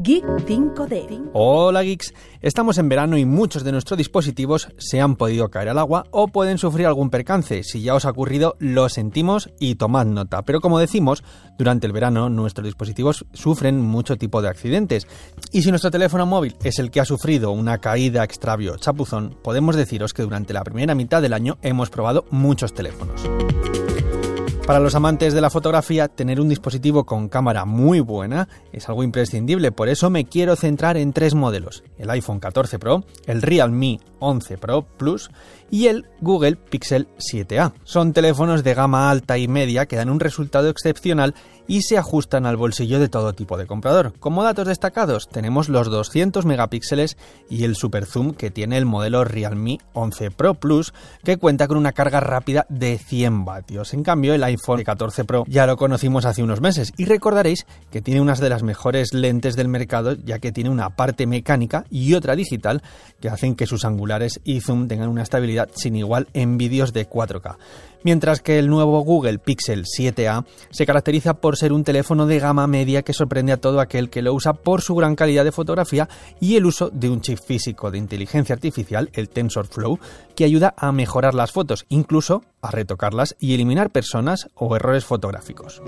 Geek 5D. Hola geeks, estamos en verano y muchos de nuestros dispositivos se han podido caer al agua o pueden sufrir algún percance. Si ya os ha ocurrido, lo sentimos y tomad nota. Pero como decimos, durante el verano nuestros dispositivos sufren mucho tipo de accidentes. Y si nuestro teléfono móvil es el que ha sufrido una caída, extravio chapuzón, podemos deciros que durante la primera mitad del año hemos probado muchos teléfonos. Para los amantes de la fotografía, tener un dispositivo con cámara muy buena es algo imprescindible, por eso me quiero centrar en tres modelos, el iPhone 14 Pro, el Realme 11 Pro Plus y el Google Pixel 7a. Son teléfonos de gama alta y media que dan un resultado excepcional y se ajustan al bolsillo de todo tipo de comprador. Como datos destacados tenemos los 200 megapíxeles y el super zoom que tiene el modelo Realme 11 Pro Plus que cuenta con una carga rápida de 100 vatios. En cambio el iPhone 14 Pro ya lo conocimos hace unos meses y recordaréis que tiene unas de las mejores lentes del mercado ya que tiene una parte mecánica y otra digital que hacen que sus angulares y zoom tengan una estabilidad sin igual en vídeos de 4K mientras que el nuevo Google Pixel 7a se caracteriza por ser un teléfono de gama media que sorprende a todo aquel que lo usa por su gran calidad de fotografía y el uso de un chip físico de inteligencia artificial, el TensorFlow, que ayuda a mejorar las fotos, incluso a retocarlas y eliminar personas o errores fotográficos.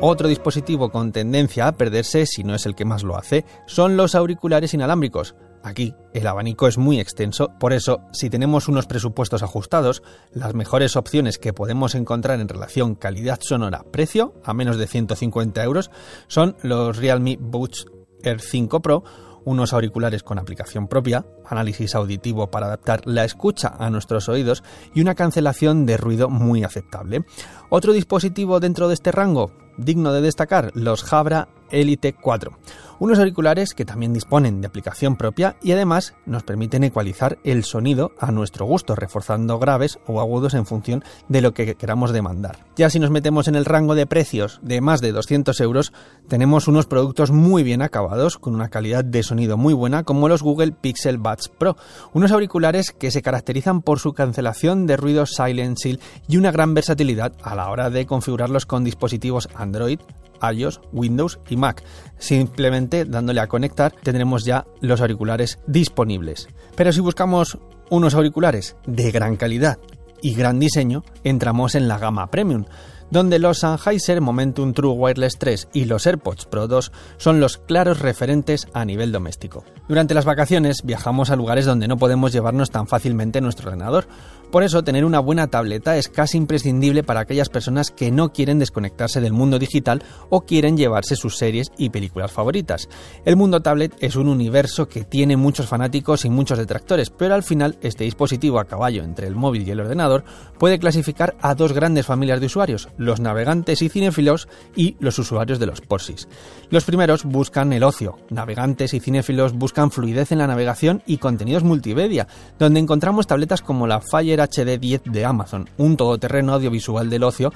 Otro dispositivo con tendencia a perderse, si no es el que más lo hace, son los auriculares inalámbricos. Aquí el abanico es muy extenso, por eso si tenemos unos presupuestos ajustados, las mejores opciones que podemos encontrar en relación calidad sonora-precio, a menos de 150 euros, son los Realme Buds Air 5 Pro, unos auriculares con aplicación propia, análisis auditivo para adaptar la escucha a nuestros oídos y una cancelación de ruido muy aceptable. Otro dispositivo dentro de este rango, digno de destacar, los Jabra Elite 4 unos auriculares que también disponen de aplicación propia y además nos permiten ecualizar el sonido a nuestro gusto, reforzando graves o agudos en función de lo que queramos demandar. Ya si nos metemos en el rango de precios de más de 200 euros, tenemos unos productos muy bien acabados, con una calidad de sonido muy buena, como los Google Pixel Buds Pro, unos auriculares que se caracterizan por su cancelación de ruido Silent Seal y una gran versatilidad a la hora de configurarlos con dispositivos Android, iOS, Windows y Mac. Simplemente dándole a conectar tendremos ya los auriculares disponibles. Pero si buscamos unos auriculares de gran calidad y gran diseño, entramos en la gama Premium, donde los Sennheiser Momentum True Wireless 3 y los AirPods Pro 2 son los claros referentes a nivel doméstico. Durante las vacaciones viajamos a lugares donde no podemos llevarnos tan fácilmente nuestro ordenador, por eso, tener una buena tableta es casi imprescindible para aquellas personas que no quieren desconectarse del mundo digital o quieren llevarse sus series y películas favoritas. El mundo tablet es un universo que tiene muchos fanáticos y muchos detractores, pero al final este dispositivo a caballo entre el móvil y el ordenador puede clasificar a dos grandes familias de usuarios, los navegantes y cinéfilos y los usuarios de los porsis. Los primeros buscan el ocio, navegantes y cinéfilos buscan fluidez en la navegación y contenidos multimedia, donde encontramos tabletas como la Fire HD10 de Amazon, un todoterreno audiovisual del ocio,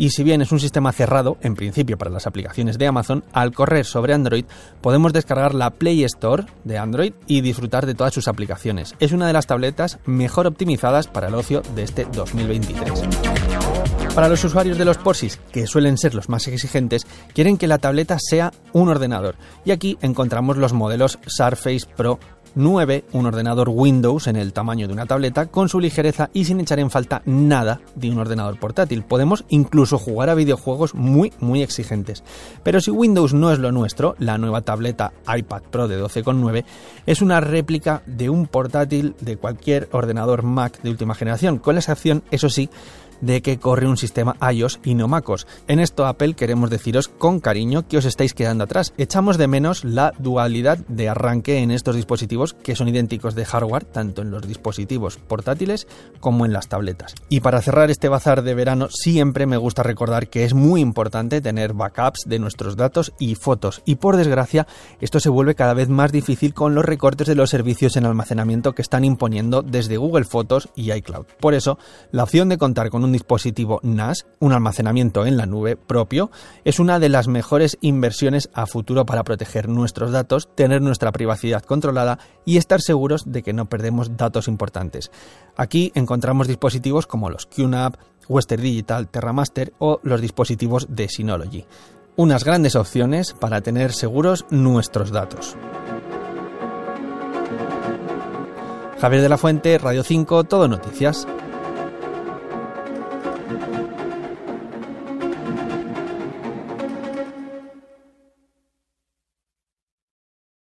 y si bien es un sistema cerrado, en principio para las aplicaciones de Amazon, al correr sobre Android podemos descargar la Play Store de Android y disfrutar de todas sus aplicaciones. Es una de las tabletas mejor optimizadas para el ocio de este 2023. Para los usuarios de los Porsis, que suelen ser los más exigentes, quieren que la tableta sea un ordenador. Y aquí encontramos los modelos Surface Pro 9, un ordenador Windows en el tamaño de una tableta, con su ligereza y sin echar en falta nada de un ordenador portátil. Podemos incluso jugar a videojuegos muy, muy exigentes. Pero si Windows no es lo nuestro, la nueva tableta iPad Pro de 12,9 es una réplica de un portátil de cualquier ordenador Mac de última generación, con la excepción, eso sí, de que corre un sistema iOS y no MacOS. En esto Apple queremos deciros con cariño que os estáis quedando atrás. Echamos de menos la dualidad de arranque en estos dispositivos que son idénticos de hardware tanto en los dispositivos portátiles como en las tabletas. Y para cerrar este bazar de verano siempre me gusta recordar que es muy importante tener backups de nuestros datos y fotos y por desgracia esto se vuelve cada vez más difícil con los recortes de los servicios en almacenamiento que están imponiendo desde Google Fotos y iCloud. Por eso, la opción de contar con un dispositivo NAS, un almacenamiento en la nube propio, es una de las mejores inversiones a futuro para proteger nuestros datos, tener nuestra privacidad controlada y estar seguros de que no perdemos datos importantes. Aquí encontramos dispositivos como los QNAP, Western Digital, Terramaster o los dispositivos de Synology. unas grandes opciones para tener seguros nuestros datos. Javier de la Fuente, Radio 5, Todo Noticias.